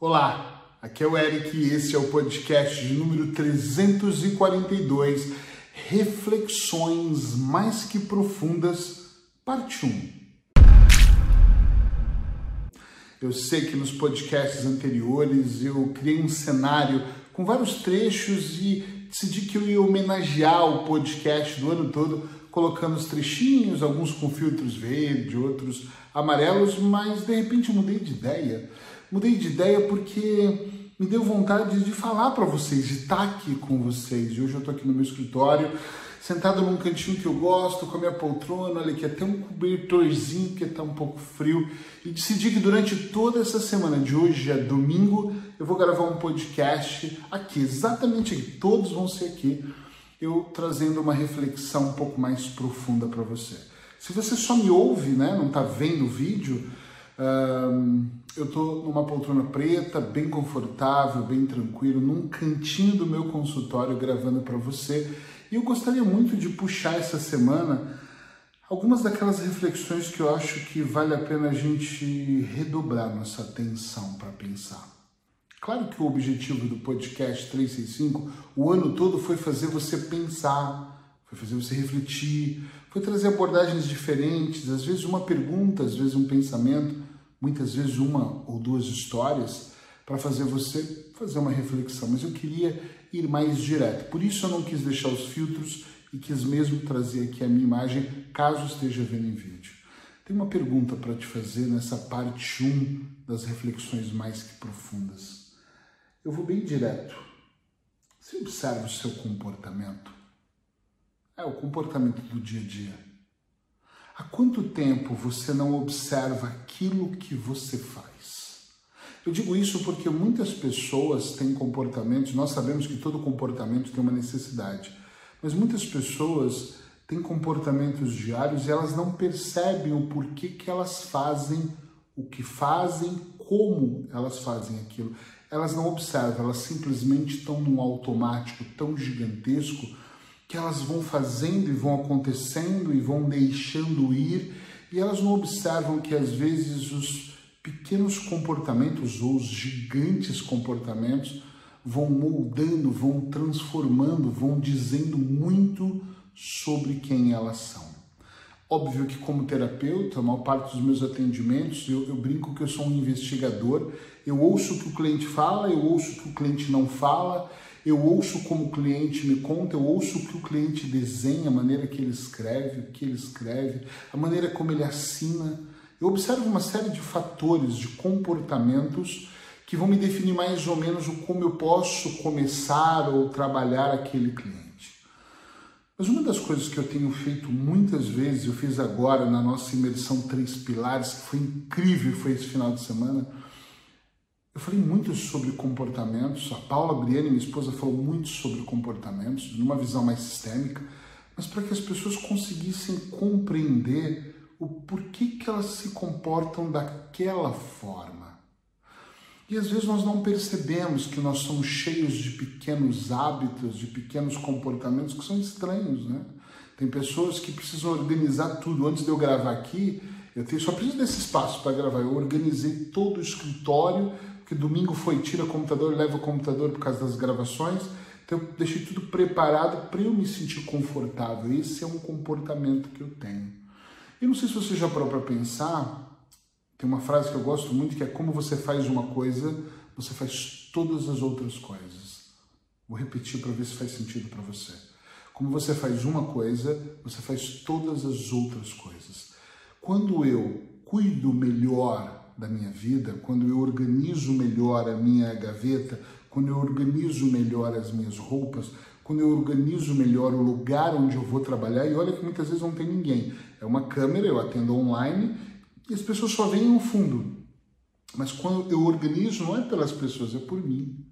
Olá, aqui é o Eric e esse é o podcast de número 342, Reflexões Mais Que Profundas, parte 1. Eu sei que nos podcasts anteriores eu criei um cenário com vários trechos e decidi que eu ia homenagear o podcast do ano todo, colocando os trechinhos, alguns com filtros verde, outros amarelos, mas de repente mudei de ideia. Mudei de ideia porque me deu vontade de falar para vocês, de estar aqui com vocês. E hoje eu estou aqui no meu escritório, sentado num cantinho que eu gosto, com a minha poltrona, olha aqui, até um cobertorzinho que está um pouco frio. E decidi que durante toda essa semana, de hoje a domingo, eu vou gravar um podcast aqui, exatamente aqui. Todos vão ser aqui, eu trazendo uma reflexão um pouco mais profunda para você. Se você só me ouve, né, não está vendo o vídeo, eu estou numa poltrona preta, bem confortável, bem tranquilo, num cantinho do meu consultório gravando para você. E eu gostaria muito de puxar essa semana algumas daquelas reflexões que eu acho que vale a pena a gente redobrar nossa atenção para pensar. Claro que o objetivo do podcast 365 o ano todo foi fazer você pensar, foi fazer você refletir, foi trazer abordagens diferentes, às vezes uma pergunta, às vezes um pensamento, muitas vezes uma ou duas histórias para fazer você fazer uma reflexão. Mas eu queria ir mais direto. Por isso eu não quis deixar os filtros e quis mesmo trazer aqui a minha imagem, caso esteja vendo em vídeo. Tem uma pergunta para te fazer nessa parte 1 das reflexões mais que profundas. Eu vou bem direto. Você observa o seu comportamento? É o comportamento do dia a dia. Há quanto tempo você não observa aquilo que você faz? Eu digo isso porque muitas pessoas têm comportamentos, nós sabemos que todo comportamento tem uma necessidade, mas muitas pessoas têm comportamentos diários e elas não percebem o porquê que elas fazem o que fazem, como elas fazem aquilo. Elas não observam, elas simplesmente estão num automático tão gigantesco que elas vão fazendo e vão acontecendo e vão deixando ir, e elas não observam que às vezes os pequenos comportamentos ou os gigantes comportamentos vão moldando, vão transformando, vão dizendo muito sobre quem elas são. Óbvio que, como terapeuta, a maior parte dos meus atendimentos, eu, eu, brinco que eu sou um investigador, eu ouço o que o cliente fala, eu ouço o que o cliente não fala, eu ouço como o cliente me conta, eu ouço o que o cliente desenha, a maneira que ele escreve, o que ele escreve, a maneira como ele assina. Eu observo uma série de fatores, de comportamentos que vão me definir mais ou menos como eu posso começar ou trabalhar aquele cliente. Mas uma das coisas que eu tenho feito muitas vezes, eu fiz agora na nossa imersão Três Pilares, que foi incrível, foi esse final de semana, eu falei muito sobre comportamentos, a Paula Briani, minha esposa, falou muito sobre comportamentos, numa visão mais sistêmica, mas para que as pessoas conseguissem compreender o porquê que elas se comportam daquela forma. E às vezes nós não percebemos que nós somos cheios de pequenos hábitos, de pequenos comportamentos que são estranhos, né? Tem pessoas que precisam organizar tudo. Antes de eu gravar aqui, eu tenho, só preciso desse espaço para gravar. Eu organizei todo o escritório que domingo foi tira o computador, leva o computador por causa das gravações. Então eu deixei tudo preparado para eu me sentir confortável. Esse é um comportamento que eu tenho. E não sei se você já parou para pensar, tem uma frase que eu gosto muito que é como você faz uma coisa, você faz todas as outras coisas. Vou repetir para ver se faz sentido para você. Como você faz uma coisa, você faz todas as outras coisas. Quando eu cuido melhor da minha vida, quando eu organizo melhor a minha gaveta, quando eu organizo melhor as minhas roupas, quando eu organizo melhor o lugar onde eu vou trabalhar, e olha que muitas vezes não tem ninguém. É uma câmera, eu atendo online e as pessoas só veem no fundo. Mas quando eu organizo, não é pelas pessoas, é por mim.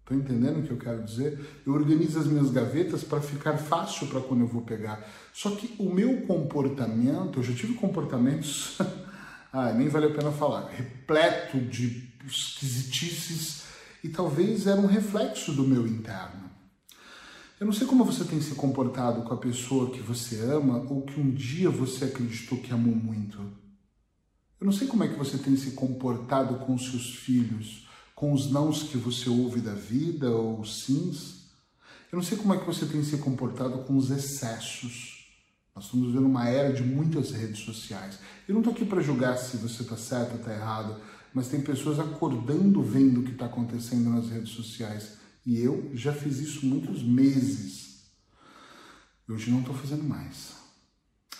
Estão entendendo o que eu quero dizer? Eu organizo as minhas gavetas para ficar fácil para quando eu vou pegar. Só que o meu comportamento, eu já tive comportamentos ah, nem vale a pena falar, repleto de esquisitices e talvez era um reflexo do meu interno. Eu não sei como você tem se comportado com a pessoa que você ama ou que um dia você acreditou que amou muito. Eu não sei como é que você tem se comportado com seus filhos, com os nãos que você ouve da vida ou os sims. Eu não sei como é que você tem se comportado com os excessos. Nós estamos vivendo uma era de muitas redes sociais. Eu não estou aqui para julgar se você está certo ou está errado, mas tem pessoas acordando vendo o que está acontecendo nas redes sociais. E eu já fiz isso muitos meses. Hoje não estou fazendo mais.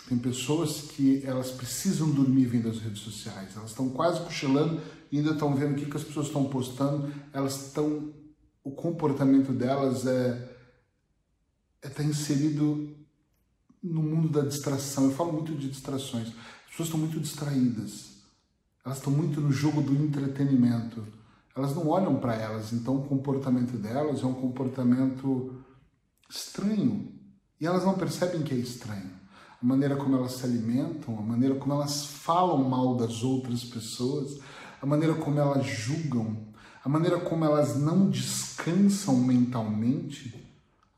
Tem pessoas que elas precisam dormir vendo as redes sociais. Elas estão quase cochilando e ainda estão vendo o que, que as pessoas estão postando. Elas estão... O comportamento delas é está inserido no mundo da distração. Eu falo muito de distrações. As pessoas estão muito distraídas. Elas estão muito no jogo do entretenimento. Elas não olham para elas, então o comportamento delas é um comportamento estranho. E elas não percebem que é estranho. A maneira como elas se alimentam, a maneira como elas falam mal das outras pessoas, a maneira como elas julgam, a maneira como elas não descansam mentalmente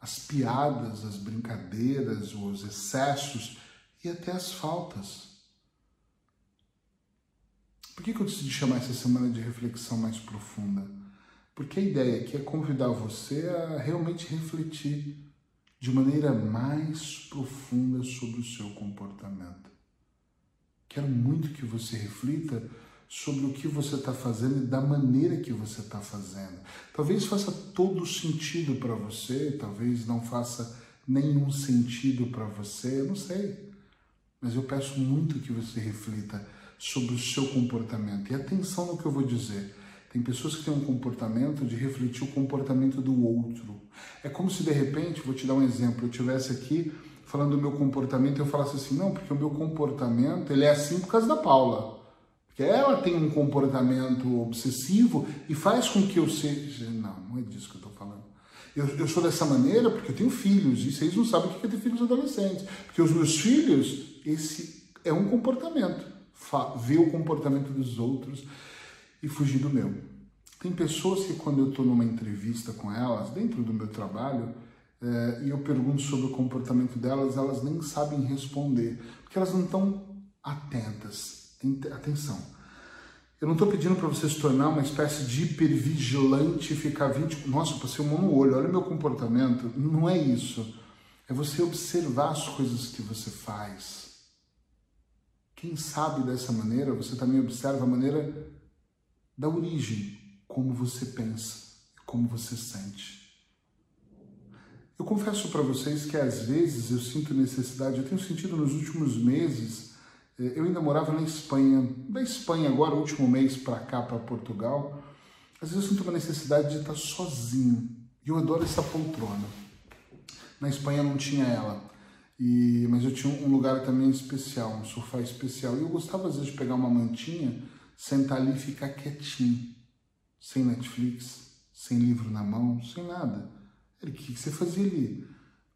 as piadas, as brincadeiras, os excessos e até as faltas. Por que, eu decidi chamar essa semana de reflexão mais profunda? Porque a ideia aqui é convidar você a realmente refletir de maneira mais profunda sobre o seu comportamento. Quero muito que você reflita sobre o que você está fazendo e da maneira que você está fazendo. Talvez faça todo sentido para você, talvez não faça nenhum sentido para você, eu não sei. Mas eu peço muito que você reflita sobre o seu comportamento. E atenção no que eu vou dizer. Tem pessoas que têm um comportamento de refletir o comportamento do outro. É como se de repente, vou te dar um exemplo, eu tivesse aqui falando do meu comportamento eu falasse assim, não, porque o meu comportamento ele é assim por causa da Paula. Porque ela tem um comportamento obsessivo e faz com que eu seja. Não, não é disso que eu estou falando. Eu, eu, sou dessa maneira porque eu tenho filhos, e vocês não sabem o que é ter filhos adolescentes. Porque os meus filhos, esse é um comportamento. Ver o comportamento dos outros e fugir do meu. Tem pessoas que, quando eu estou numa entrevista com elas, dentro do meu trabalho, é, e eu pergunto sobre o comportamento delas, elas nem sabem responder, porque elas não estão atentas atenção. Eu não estou pedindo para você se tornar uma espécie de hipervigilante e ficar 20. Nossa, passei um mão no olho, olha o meu comportamento. Não é isso. É você observar as coisas que você faz. Quem sabe dessa maneira, você também observa a maneira da origem, como você pensa, como você sente. Eu confesso para vocês que às vezes eu sinto necessidade, eu tenho sentido nos últimos meses, é, eu ainda morava na Espanha, da Espanha agora, último mês para cá, para Portugal. Às vezes eu sinto uma necessidade de estar sozinho. E eu adoro essa poltrona. Na Espanha não tinha ela, e, mas eu tinha um lugar também especial, um sofá especial. E eu gostava às vezes de pegar uma mantinha, sentar ali e ficar quietinho, sem Netflix, sem livro na mão, sem nada. o que você fazia ali?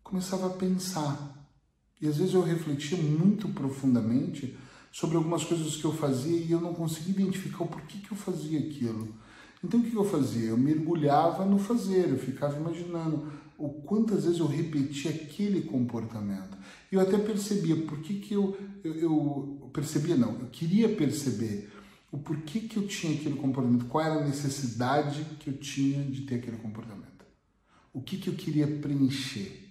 Começava a pensar e às vezes eu refletia muito profundamente sobre algumas coisas que eu fazia e eu não conseguia identificar o porquê que eu fazia aquilo. Então o que eu fazia? Eu mergulhava no fazer, eu ficava imaginando o quantas vezes eu repetia aquele comportamento. E eu até percebia por que, que eu, eu, eu percebia não, eu queria perceber o porquê que eu tinha aquele comportamento, qual era a necessidade que eu tinha de ter aquele comportamento. O que, que eu queria preencher.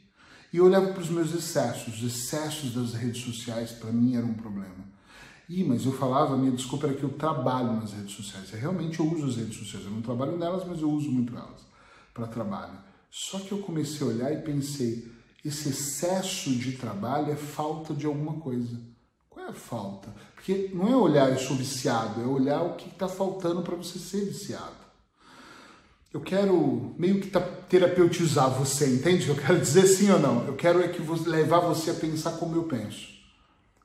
E eu olhava para os meus excessos, os excessos das redes sociais para mim era um problema. E, mas eu falava, minha desculpa era que eu trabalho nas redes sociais. Eu realmente eu uso as redes sociais. Eu não trabalho nelas, mas eu uso muito elas para trabalho. Só que eu comecei a olhar e pensei, esse excesso de trabalho é falta de alguma coisa. Qual é a falta? Porque não é olhar eu sou viciado, é olhar o que está faltando para você ser viciado eu quero meio que terapeutizar você, entende? Eu quero dizer sim ou não. Eu quero é que levar você a pensar como eu penso.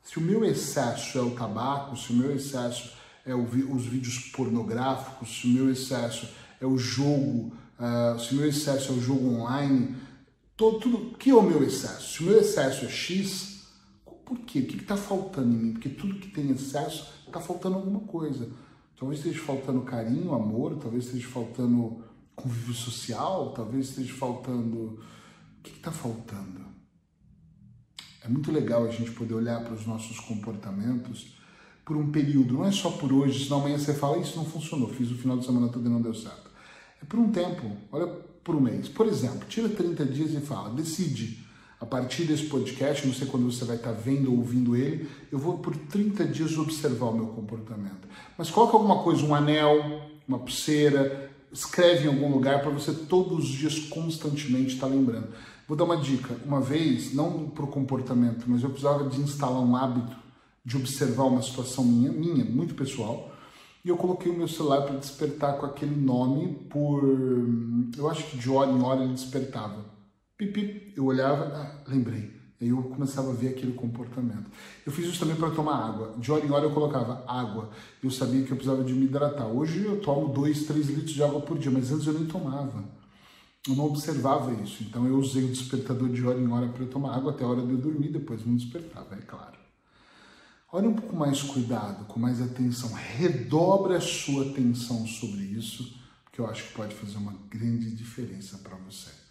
Se o meu excesso é o tabaco, se o meu excesso é os vídeos pornográficos, se o meu excesso é o jogo, uh, se o meu excesso é o jogo online, tudo, que é o meu excesso? Se o meu excesso é X, por quê? O que está faltando em mim? Porque tudo que tem excesso está faltando alguma coisa. Talvez esteja faltando carinho, amor, talvez esteja faltando convívio social, talvez esteja faltando. O que está faltando? É muito legal a gente poder olhar para os nossos comportamentos por um período, não é só por hoje, senão amanhã você fala, isso não funcionou, fiz o final de semana todo e não deu certo. É por um tempo, olha por um mês. Por exemplo, tira 30 dias e fala, decide a partir desse podcast, não sei quando você vai estar vendo ou ouvindo ele, eu vou por 30 dias observar o meu comportamento. Mas coloca alguma coisa, um anel, uma pulseira, escreve em algum lugar para você todos os dias constantemente estar lembrando. Vou dar uma dica. Uma vez, não para o comportamento, mas eu precisava de instalar um hábito de observar uma situação minha, minha, muito pessoal, e eu coloquei o meu celular para despertar com aquele nome por. Eu acho que de hora em hora ele despertava. Pipi, eu olhava, ah, lembrei. Aí eu começava a ver aquele comportamento. Eu fiz isso também para tomar água. De hora em hora eu colocava água. Eu sabia que eu precisava de me hidratar. Hoje eu tomo 2, 3 litros de água por dia, mas antes eu nem tomava. Eu não observava isso. Então eu usei o despertador de hora em hora para tomar água até a hora de eu dormir, depois me despertava, é claro. Olhe um pouco mais cuidado, com mais atenção. Redobre a sua atenção sobre isso, porque eu acho que pode fazer uma grande diferença para você.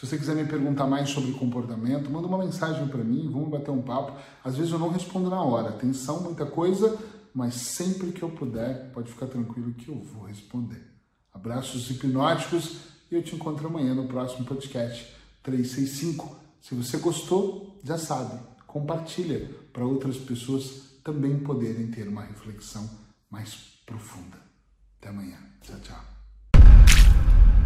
Se você quiser me perguntar mais sobre comportamento, manda uma mensagem para mim, vamos bater um papo. Às vezes eu não respondo na hora, atenção, muita coisa, mas sempre que eu puder, pode ficar tranquilo que eu vou responder. Abraços hipnóticos e eu te encontro amanhã no próximo podcast 365. Se você gostou, já sabe, compartilha para outras pessoas também poderem ter uma reflexão mais profunda. Até amanhã. Tchau, tchau.